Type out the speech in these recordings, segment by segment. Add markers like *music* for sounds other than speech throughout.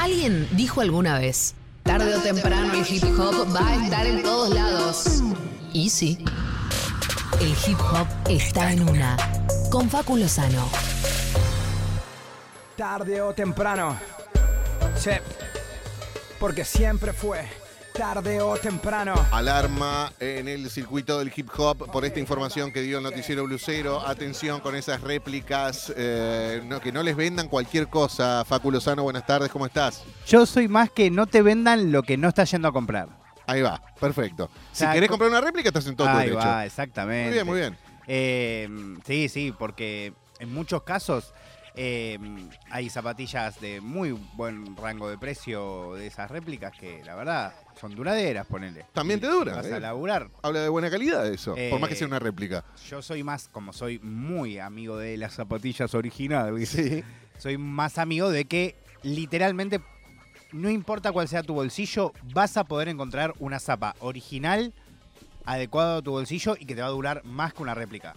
Alguien dijo alguna vez, tarde o temprano el hip hop va a estar en todos lados. Y sí, el hip hop está en una. Con Facu Lozano. Tarde o temprano. Sí. Porque siempre fue tarde o temprano. Alarma en el circuito del hip hop por esta información que dio el noticiero Blusero. Atención con esas réplicas, eh, no, que no les vendan cualquier cosa. Facu Lozano, buenas tardes, ¿cómo estás? Yo soy más que no te vendan lo que no estás yendo a comprar. Ahí va, perfecto. Si sea, querés co- comprar una réplica, estás en todo tu Ahí derecho. va, exactamente. Muy bien, muy bien. Eh, sí, sí, porque en muchos casos eh, hay zapatillas de muy buen rango de precio de esas réplicas que la verdad son duraderas, ponele. También te duran, Vas eh. a laburar. Habla de buena calidad eso, por más que Eh, sea una réplica. Yo soy más, como soy muy amigo de las zapatillas originales, *laughs* soy más amigo de que literalmente no importa cuál sea tu bolsillo, vas a poder encontrar una zapa original adecuada a tu bolsillo y que te va a durar más que una réplica.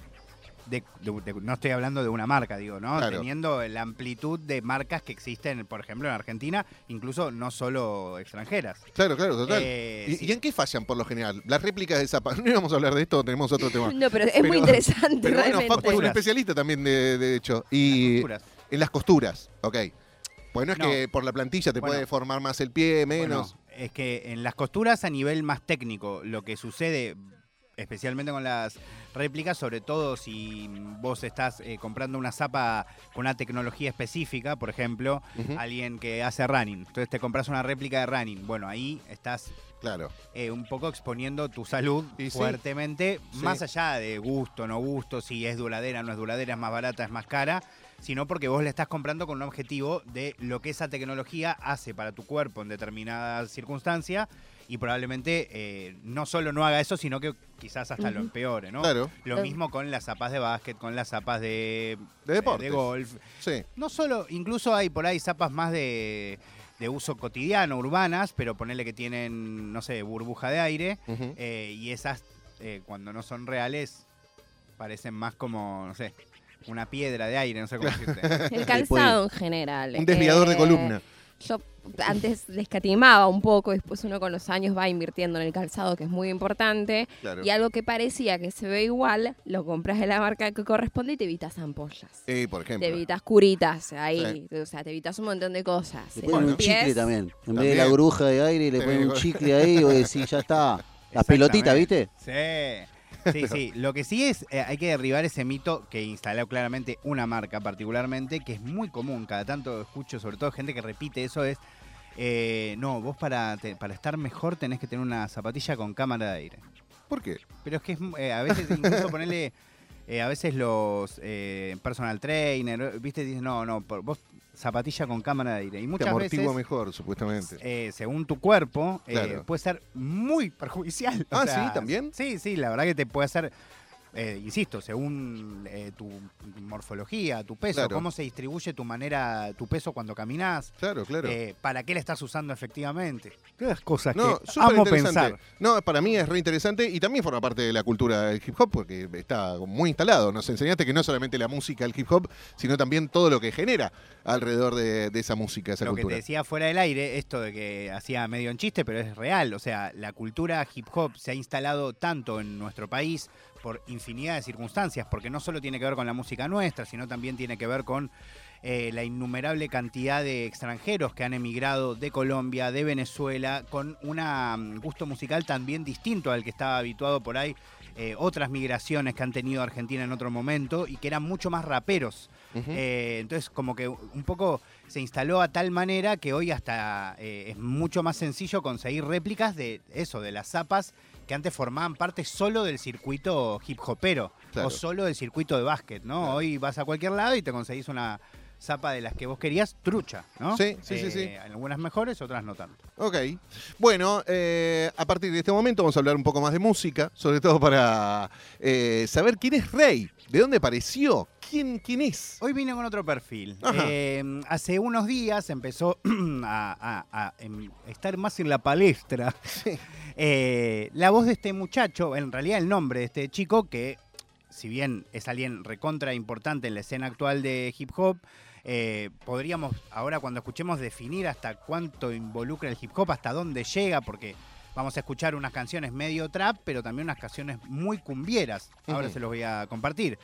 De- de- de- no estoy hablando de una marca, digo, ¿no? Claro. Teniendo la amplitud de marcas que existen, por ejemplo, en Argentina, incluso no solo extranjeras. Claro, claro, total. Eh, ¿Y, sí. y en qué fallan por lo general? Las réplicas de zapatos. *laughs* No íbamos a hablar de esto, tenemos otro tema. *laughs* No, pero es Pero- muy interesante Pero bueno. Facu es un especialista también, de, de hecho. Y Costuras. en las costuras, ok. Bueno, es No. que por la plantilla te Bueno. puede formar más el pie, menos. Bueno, es que en las costuras a nivel más técnico, lo que sucede, especialmente con las réplicas, sobre todo si vos estás eh, comprando una zapa con una tecnología específica, por ejemplo, alguien que hace running, entonces te compras una réplica de running, bueno, ahí estás Claro. eh, un poco exponiendo tu salud Y fuertemente, Sí. más allá de gusto, no gusto, si es duradera, no es duradera, es más barata, es más cara, sino porque vos le estás comprando con un objetivo de lo que esa tecnología hace para tu cuerpo en determinada circunstancia y probablemente eh, no solo no haga eso, sino que quizás hasta lo empeore, ¿no? Claro. Lo Eh. mismo con las zapas de básquet, con las zapas de, De deportes. de golf. Sí. No solo, incluso hay por ahí zapas más de, de uso cotidiano, urbanas, pero ponele que tienen, no sé, burbuja de aire. Eh, y esas, eh, cuando no son reales, parecen más como, no sé, una piedra de aire, no sé cómo decirte. *laughs* El calzado en general. Un desviador de Eh, columna. Yo antes le escatimaba un poco, después uno con los años va invirtiendo en el calzado, que es muy importante. Claro. Y algo que parecía que se ve igual, lo compras de la marca que corresponde y te evitas ampollas. Eh, por ejemplo. Te evitas curitas ahí, o sea, te evitas un montón de cosas. Le ponen un chicle también. En vez También. de la bruja de aire, le ponen un chicle ahí y vos decís, ya está. Las pelotitas, ¿viste? Sí. Sí, sí. *laughs* Lo que sí es, eh, hay que derribar ese mito que instaló claramente una marca particularmente, que es muy común, cada tanto escucho, sobre todo gente que repite eso, es, eh, no, vos para, te- para estar mejor tenés que tener una zapatilla con cámara de aire. ¿Por qué? Pero es que es, eh, a veces incluso ponerle, eh, a veces los eh, personal trainer, viste, dicen, no, no, por- vos zapatilla con cámara de aire. Y Te muchas amortigua veces... mejor, supuestamente. eh, según tu cuerpo, eh, puede ser muy perjudicial. O Ah, sea, ¿sí? ¿También? Sí, sí, la verdad que te puede hacer, eh, insisto, según eh, tu morfología, tu peso, Claro. cómo se distribuye tu manera, tu peso cuando caminás, Claro, claro. eh, para qué la estás usando efectivamente. Todas cosas No, que súper amo interesante. pensar. No, para mí es re interesante y también forma parte de la cultura del hip hop porque está muy instalado. Nos enseñaste que no solamente la música del hip hop, sino también todo lo que genera alrededor de, de esa música, esa Lo que te cultura. decía fuera del aire, esto de que hacía medio en chiste, pero es real. O sea, la cultura hip hop se ha instalado tanto en nuestro país por infinidad de circunstancias, porque no solo tiene que ver con la música nuestra, sino también tiene que ver con eh, la innumerable cantidad de extranjeros que han emigrado de Colombia, de Venezuela, con un gusto musical también distinto al que estaba habituado por ahí. eh, otras migraciones que han tenido Argentina en otro momento y que eran mucho más raperos. Eh, entonces, como que un poco se instaló a tal manera que hoy hasta eh, es mucho más sencillo conseguir réplicas de eso, de las zapas que antes formaban parte solo del circuito hip hopero Claro. o solo del circuito de básquet, ¿no? Hoy vas a cualquier lado y te conseguís una zapa de las que vos querías, trucha, ¿no? Sí, sí, sí, sí. Eh, Algunas mejores, otras no tanto. Ok. Bueno, eh, a partir de este momento vamos a hablar un poco más de música, sobre todo para eh, saber quién es Rey, de dónde apareció, quién, quién es. Hoy vine con otro perfil. Eh, hace unos días empezó *clears throat* a, a- a, em, estar más en la palestra *laughs* eh, la voz de este muchacho, en realidad el nombre de este chico, que si bien es alguien recontra importante en la escena actual de hip hop, Eh, podríamos ahora cuando escuchemos definir hasta cuánto involucra el hip hop, hasta dónde llega, porque vamos a escuchar unas canciones medio trap, pero también unas canciones muy cumbieras. Ahora se los voy a compartir.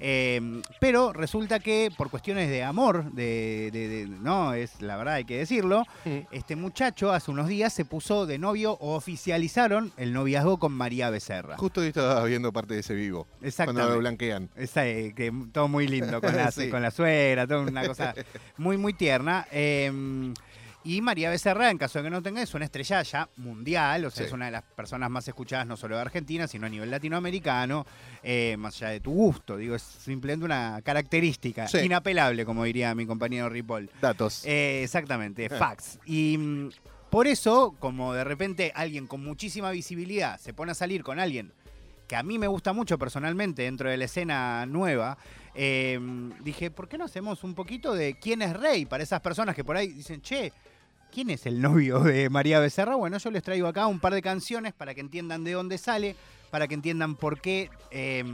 Eh, pero resulta que por cuestiones de amor, de, de- de- no, es la verdad hay que decirlo, este muchacho hace unos días se puso de novio o oficializaron el noviazgo con María Becerra. Justo hoy estaba viendo parte de ese vivo. Cuando Exactamente. lo blanquean. Esa, eh, que todo muy lindo con la, *laughs* Sí. con la suegra, toda una cosa muy, muy tierna. Eh, y María Becerra, en caso de que no tenga, es una estrella ya mundial, o sea, Sí. es una de las personas más escuchadas no solo de Argentina, sino a nivel latinoamericano, eh, más allá de tu gusto, digo, es simplemente una característica Sí. inapelable, como diría mi compañero Ripoll. Datos. Eh, exactamente, Eh. facts. Y mm, por eso, como de repente alguien con muchísima visibilidad se pone a salir con alguien que a mí me gusta mucho personalmente dentro de la escena nueva, dije, ¿por qué no hacemos un poquito de quién es rey para esas personas que por ahí dicen, che, ¿quién es el novio de María Becerra? Bueno, yo les traigo acá un par de canciones para que entiendan de dónde sale, para que entiendan por qué eh,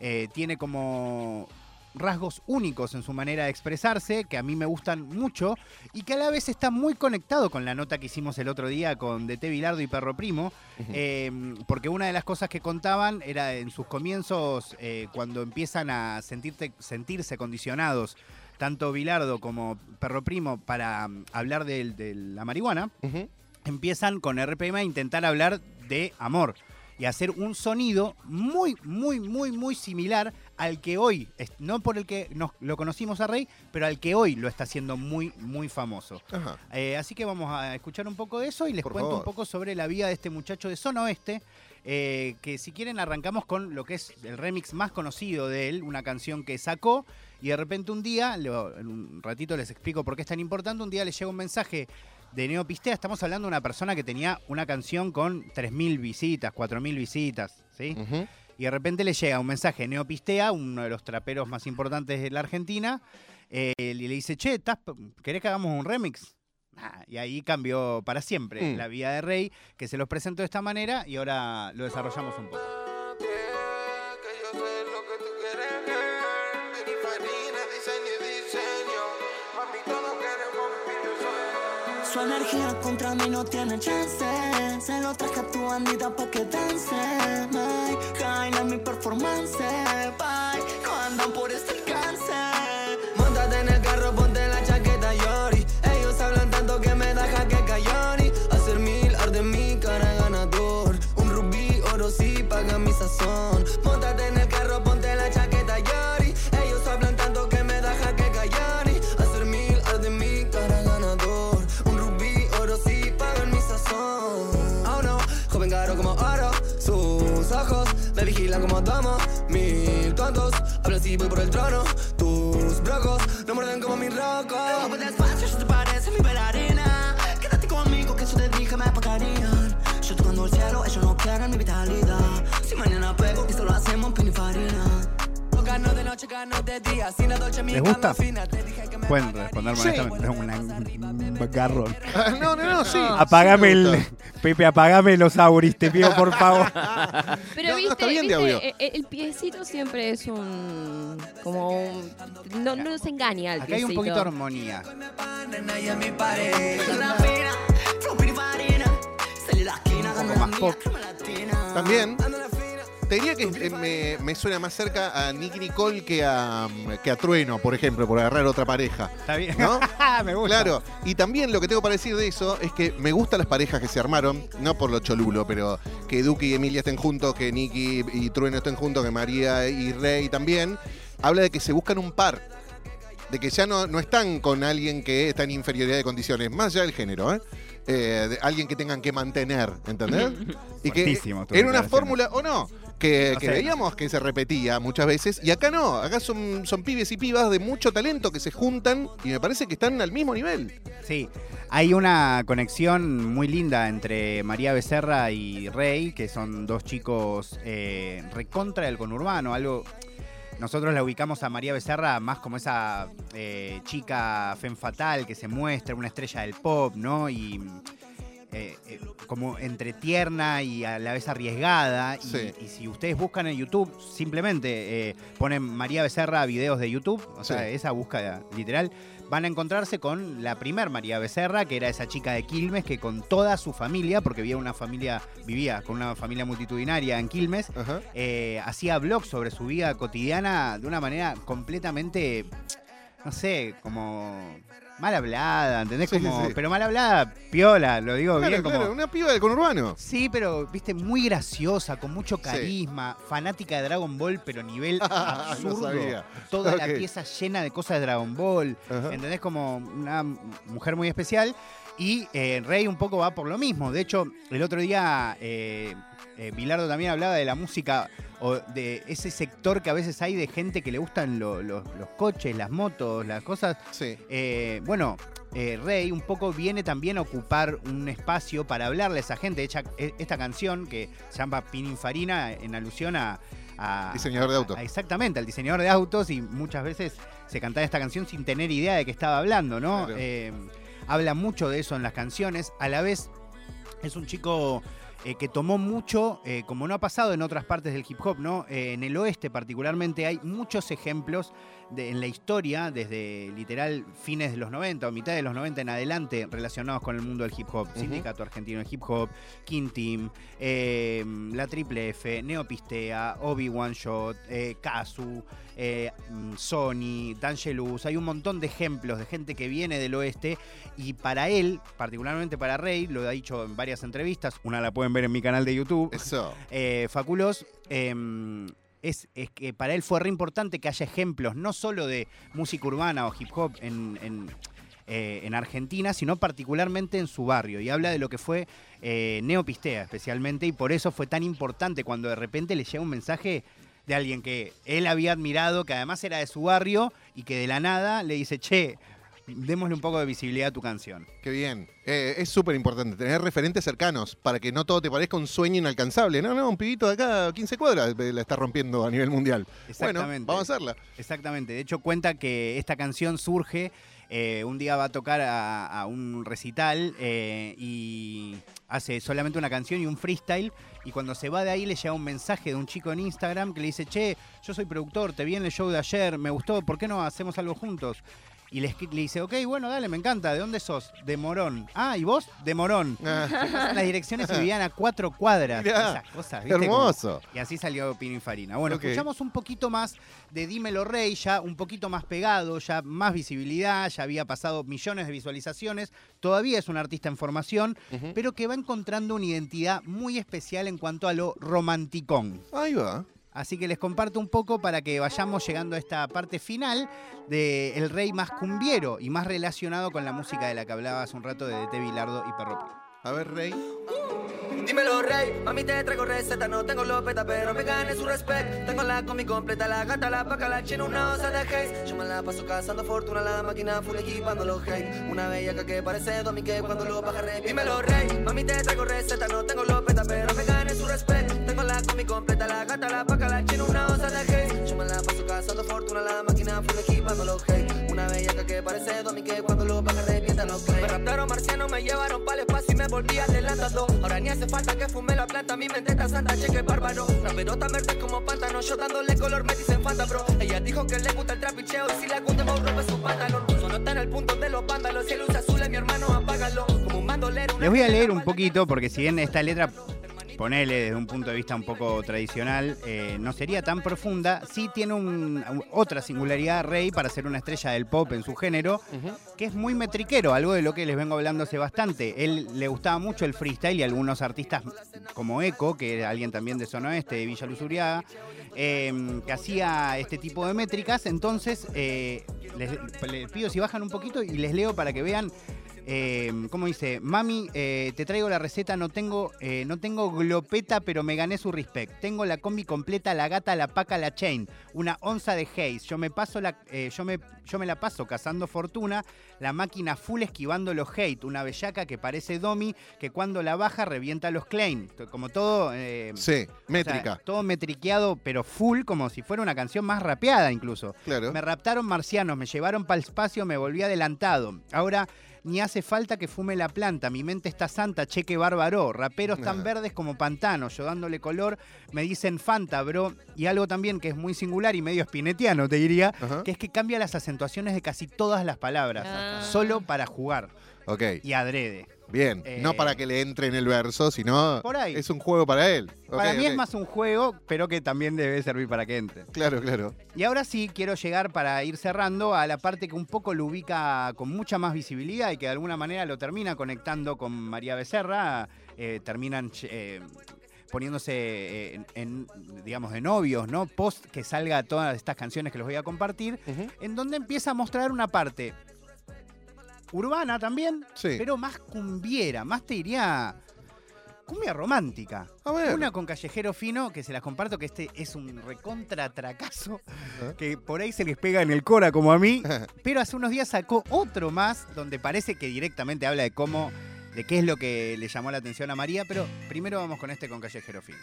eh, tiene como rasgos únicos en su manera de expresarse, que a mí me gustan mucho y que a la vez está muy conectado con la nota que hicimos el otro día con DT Bilardo y Perro Primo, eh, porque una de las cosas que contaban era en sus comienzos, eh, cuando empiezan a sentirte- sentirse condicionados, tanto Bilardo como Perro Primo, para mm, hablar de la marihuana, empiezan con RPM a intentar hablar de amor y hacer un sonido muy, muy, muy, muy similar al que hoy, no por el que nos, lo conocimos a Rey, pero al que hoy lo está haciendo muy, muy famoso. Ajá. Eh, así que vamos a escuchar un poco de eso y les Por cuento un poco sobre la vida de este muchacho de Zona Oeste. Eh, que si quieren arrancamos con lo que es el remix más conocido de él, una canción que sacó y de repente un día, lo- en un ratito les explico por qué es tan importante, un día le llega un mensaje de Neopistea, estamos hablando de una persona que tenía una canción con 3.000 visitas, 4.000 visitas, ¿sí? Y de repente le llega un mensaje de Neopistea, uno de los traperos más importantes de la Argentina, eh, y le dice, che, ¿estás- ¿querés que hagamos un remix? Ah, y ahí cambió para siempre Mm. la vida de Rey, que se los presentó de esta manera y ahora lo desarrollamos un poco. Su energía contra mí no tiene chance. Se lo traje a tu bandita pa' que dance. May, Kaila mi performance. Bye, no andan por este voy por el trono. Tus brocos ¿Les gusta? Pueden responderme Sí. honestamente, es un garrón. Ah, no, no, no, sí. Apagame Sí el. *laughs* Pepe, apagame los auris, te pido por favor. *laughs* Pero No, no, viste, está bien de viste, audio. e- e- el, piecito siempre es un. como un. No, no se engaña el Acá hay un piecito. poquito de armonía. Esquina, poco más pop. También. Te diría que eh, me, me suena más cerca a Nicky Nicole que a, que a Trueno, por ejemplo, por agarrar otra pareja. ¿Está bien? ¿No? *laughs* Me gusta. Claro, y también lo que tengo para decir de eso es que me gustan las parejas que se armaron, no por lo cholulo, pero que Duque y Emilia estén juntos, que Nicky y Trueno estén juntos, que María y Rey también. Habla de que se buscan un par, de que ya no, no están con alguien que está en inferioridad de condiciones, más allá del género, ¿eh? Eh, de alguien que tengan que mantener, ¿entendés? *laughs* y que era una fórmula, o no, que, que veíamos que se repetía muchas veces, y acá no, acá son, son pibes y pibas de mucho talento que se juntan y me parece que están al mismo nivel. Sí, hay una conexión muy linda entre María Becerra y Rey, que son dos chicos eh, recontra del conurbano, algo... Nosotros la ubicamos a María Becerra más como esa eh, chica fen fatal que se muestra, una estrella del pop, ¿no? Y eh, eh, como entre tierna y a la vez arriesgada. Y, Sí. y si ustedes buscan en YouTube, simplemente eh, ponen María Becerra videos de YouTube, o sea, Sí. esa búsqueda literal, van a encontrarse con la primer María Becerra, que era esa chica de Quilmes, que con toda su familia, porque vivía una familia, vivía con una familia multitudinaria en Quilmes, hacía blogs sobre su vida cotidiana de una manera completamente, no sé, como mal hablada, ¿entendés? Sí, como, sí. Pero mal hablada, piola, lo digo Claro, bien, como... una piba del conurbano. Sí, pero, viste, muy graciosa, con mucho carisma, fanática de Dragon Ball, pero nivel *laughs* absurdo. Toda la pieza llena de cosas de Dragon Ball. Ajá. ¿Entendés? Como una mujer muy especial. Y eh, Rey un poco va por lo mismo. De hecho, el otro día eh, eh, Bilardo también hablaba de la música o de ese sector que a veces hay de gente que le gustan lo- lo- los coches, las motos, las cosas. Sí. Eh, bueno, Rey un poco viene también a ocupar un espacio para hablarle a esa gente. Hecha, e- esta canción que se llama Pininfarina en alusión a... a- Diseñador de autos. a- exactamente, al diseñador de autos y muchas veces se cantaba esta canción sin tener idea de qué estaba hablando, ¿no? Claro. Habla mucho de eso en las canciones. A la vez es un chico eh, que tomó mucho, eh, como no ha pasado en otras partes del hip hop, ¿no? Eh, en el oeste particularmente hay muchos ejemplos de- en la historia, desde literal fines de los 90 o mitad de los 90 en adelante, relacionados con el mundo del hip hop. Sindicato Argentino de Hip Hop, King Team, eh, La Triple F, Neopistea, Obi One Shot, eh, Kazu, eh, mm, Sony, D'Angelus. Hay un montón de ejemplos de gente que viene del oeste y para él, particularmente para Rey, lo ha dicho en varias entrevistas, una la pueden ver en mi canal de YouTube, Eso. *laughs* eh, Faculos, eh, es, que para él fue re importante que haya ejemplos, no solo de música urbana o hip hop en, en, eh, en Argentina, sino particularmente en su barrio. Y habla de lo que fue eh, Neopistea especialmente, y por eso fue tan importante cuando de repente le llega un mensaje de alguien que él había admirado, que además era de su barrio, y que de la nada le dice, che, démosle un poco de visibilidad a tu canción. Qué bien. Eh, es súper importante tener referentes cercanos para que no todo te parezca un sueño inalcanzable. No, no, un pibito de acá, 15 cuadras, eh, la está rompiendo a nivel mundial. Bueno, Exactamente. vamos a hacerla. Exactamente. De hecho, cuenta que esta canción surge. eh, un día va a tocar a, a un recital eh, y hace solamente una canción y un freestyle. Y cuando se va de ahí le llega un mensaje de un chico en Instagram que le dice, che, yo soy productor, te vi en el show de ayer, me gustó, ¿por qué no hacemos algo juntos? Y le, dice, ok, bueno, dale, me encanta. ¿De dónde sos? De Morón. Ah, ¿y vos? De Morón. Ah, pasan las direcciones y vivían a cuatro cuadras. Mirá, Esas cosas, ¿viste? Como- hermoso. y así salió Pininfarina. Bueno, Ok. escuchamos un poquito más de Dímelo Rey, ya un poquito más pegado, ya más visibilidad, ya había pasado millones de visualizaciones. Todavía es un artista en formación, pero que va encontrando una identidad muy especial en cuanto a lo romanticón. Ahí va. Así que les comparto un poco para que vayamos llegando a esta parte final de El Rey más cumbiero y más relacionado con la música de la que hablaba hace un rato de DT Bilardo y Perro. A ver, Rey. Dímelo, rey, mami te traigo receta, no tengo lopeta, pero me gane su respeto. Tengo la comi completa, la gata, la paca, la china, una osa de haze. Yo me la paso cazando fortuna, la máquina full equipando los hate. Una bellaca que parece Domi que cuando lo baja rey. Dímelo, rey, mami te traigo receta, no tengo lopeta, pero me gane su respeto. Tengo la comi completa, la gata, la paca, la china, una osa de haze. Yo me la paso cazando fortuna, la máquina full equipando los hate. Una bellaca que parece Domi que cuando lo baja revienta los hate. Me raptaron marcianos, me llevaron pa'l y me volví adelantando. Ahora ni hace falta que fume la planta, mi mente está santa, cheque bárbaro. Rapero tan verde como pantano, yo dándole color me dicen fanta, bro. Ella dijo que le gusta el trapicheo y si la gusta me rompe su pantalón. Solo está en el punto de los vándalos, si el luz azul es mi hermano, apágalo. Como un bandolero. una Les voy a leer un poquito porque si bien esta letra, ponele desde un punto de vista un poco tradicional, eh, no sería tan profunda, sí tiene un- otra singularidad Rey para ser una estrella del pop en su género, que es muy metriquero, algo de lo que les vengo hablando hace bastante. Él le gustaba mucho el freestyle y algunos artistas como Eco, que era alguien también de Zona Oeste, de Villa Luz Uriaga, eh, que hacía este tipo de métricas. Entonces, eh, les, les pido si bajan un poquito y les leo para que vean. Eh, ¿Cómo dice? Mami, eh, te traigo la receta, no tengo, eh, no tengo glopeta, pero me gané su respect. Tengo la combi completa, la gata, la paca, la chain, una onza de haze. Yo me paso la, eh, yo me, yo me la paso cazando fortuna, la máquina full esquivando los hate, una bellaca que parece Domi, que cuando la baja revienta los claim. Como todo. eh, Sí, o sea, métrica. todo metriqueado, pero full, como si fuera una canción más rapeada incluso. Claro. Me raptaron marcianos, me llevaron para el espacio, me volví adelantado. Ahora ni hace falta que fume la planta. Mi mente está santa, cheque bárbaro. Raperos tan verdes como pantano, yo dándole color, me dicen Fanta, bro. Y algo también que es muy singular y medio espinetiano, te diría, Ajá. que es que cambia las acentuaciones de casi todas las palabras, Ah. solo para jugar Ok, y adrede. Bien. Eh, no para que le entre en el verso, sino Por ahí. es un juego para él. Para mí es más un juego, pero que también debe servir para que entre. Claro, claro. Y ahora sí quiero llegar para ir cerrando a la parte que un poco lo ubica con mucha más visibilidad y que de alguna manera lo termina conectando con María Becerra. eh, terminan eh, poniéndose en, en, digamos, de novios, ¿no? Post que salga todas estas canciones que les voy a compartir, en donde empieza a mostrar una parte urbana también, Sí. pero más cumbiera, más te diría cumbia romántica. A ver. Una con Callejero Fino, que se las comparto, que este es un recontratracazo, que por ahí se les pega en el cora como a mí, *laughs* pero hace unos días sacó otro más, donde parece que directamente habla de cómo, de qué es lo que le llamó la atención a María, pero primero vamos con este con Callejero Fino.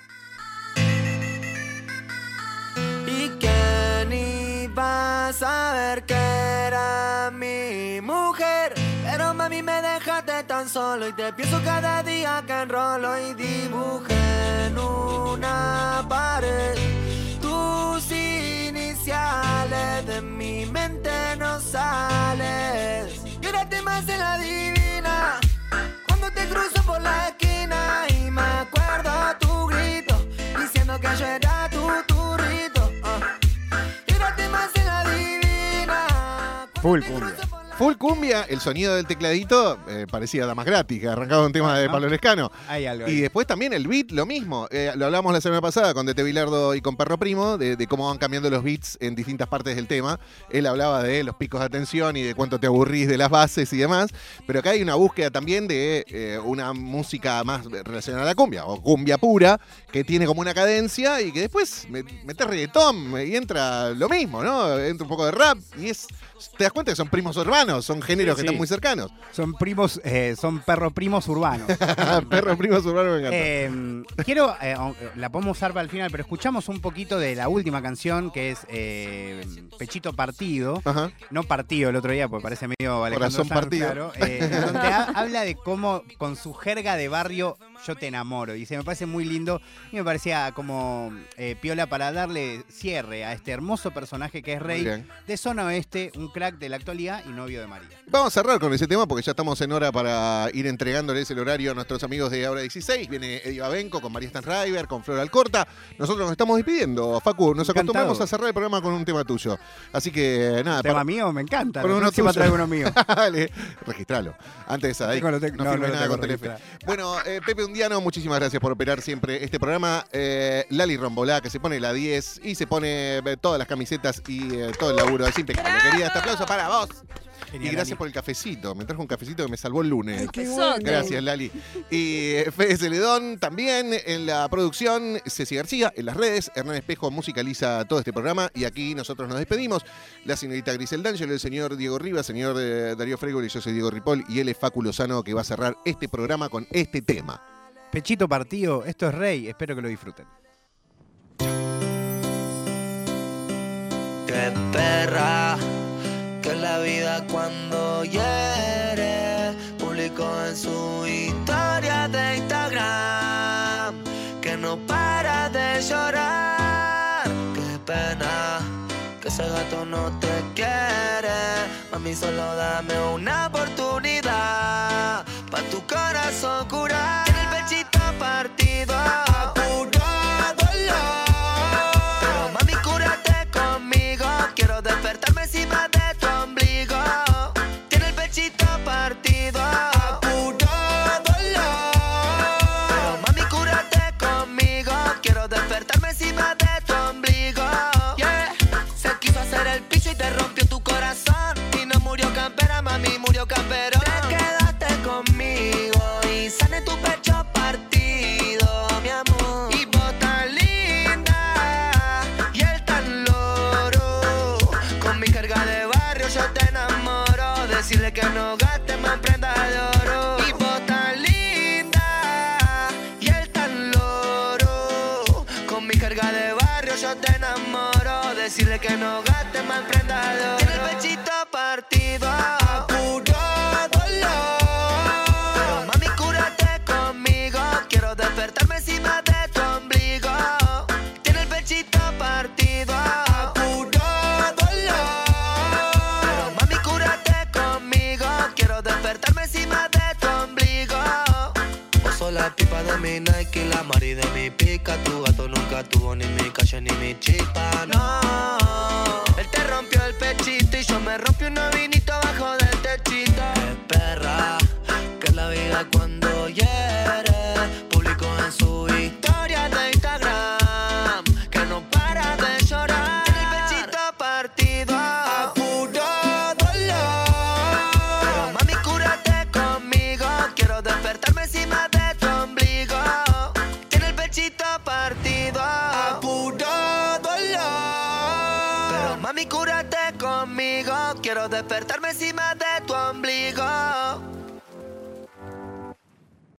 ¿Y quién iba a saber que era mi mujer? Mami me dejaste tan solo y te pienso cada día que enrolo y dibujé en una pared tus iniciales de mi mente no sales. Quédate más en la divina cuando te cruzo por la esquina y me acuerdo tu grito diciendo que yo era tu turrito. ah. Quédate más en la divina. Full te cumbia. Full cumbia, el sonido del tecladito eh, parecía Damas Gratis, que arrancaba un tema de. Pablo Lescano. Hay algo Y después también el beat, lo mismo. Eh, lo hablamos la semana pasada con Dete Bilardo y con Perro Primo, de, de cómo van cambiando los beats en distintas partes del tema. Él hablaba de los picos de atención y de cuánto te aburrís de las bases y demás. Pero acá hay una búsqueda también de eh, una música más relacionada a la cumbia, o cumbia pura, que tiene como una cadencia y que después me- metes reggaetón y entra lo mismo, ¿no? Entra un poco de rap y es. Te das cuenta que son primos urbanos, son géneros Sí, que están muy cercanos. Son primos, eh, son perro primos urbanos. *laughs* Perros primos urbanos me encanta. Eh, quiero, eh, aunque la podemos usar para el final, pero escuchamos un poquito de la última canción que es eh, Pechito Partido. Ajá. No partido el otro día, porque parece medio Alejandro Corazón Sanz, partido. claro, eh, *laughs* donde ha- habla de cómo con su jerga de barrio yo te enamoro. Y se me parece muy lindo y me parecía como eh, piola para darle cierre a este hermoso personaje que es Rey de Zona Oeste, un crack de la actualidad y novio de María. Vamos a cerrar con ese tema porque ya estamos en hora para ir entregándoles el horario a nuestros amigos de Ahora 16. Viene Eddie Babenco con María Stanriver, con Flor Alcorta. Nosotros nos estamos despidiendo. Facu, nos Encantado. acostumbramos a cerrar el programa con un tema tuyo. Así que nada, tema para- mío me encanta. Por La uno tuyo. traigo uno mío. *laughs* Dale, registralo. Antes ahí, Tengo, no, no, no nada con Telefe. Bueno, eh, Pepe Undiano, muchísimas gracias por operar siempre este programa. Eh, Lali Rombolá, que se pone la 10 y se pone eh, todas las camisetas y eh, todo el laburo. Es impecable, querida. Este aplauso para vos. Y gracias Lali. por el cafecito. Me trajo un cafecito que me salvó el lunes. Besote. Gracias, Lali. Y eh, Fede Celedón también en la producción, Ceci García en las redes, Hernán Espejo musicaliza todo este programa y aquí nosotros nos despedimos. La señorita Grisel D'Angelo, el señor Diego Rivas, señor eh, Darío Fregol y yo soy Diego Ripoll y él es Facu Lozano que va a cerrar este programa con este tema. Pechito Partido, esto es Rey, espero que lo disfruten. Qué perra, la vida cuando hiere, publicó en su historia de Instagram, que no para de llorar. Qué pena, que ese gato no te quiere, mami solo dame una oportunidad, pa' tu corazón curar. El pechito partido, mal prendado. Tiene el pechito partido. Apurado. Mami, cúrate conmigo. Quiero despertarme encima de tu ombligo. Tiene el pechito partido. Apurado. Mami, cúrate conmigo. Quiero despertarme encima de tu ombligo. Oso la pipa de mi Nike, la mari de mi pica. Tu gato nunca tuvo ni mi calle ni mi chipa. No.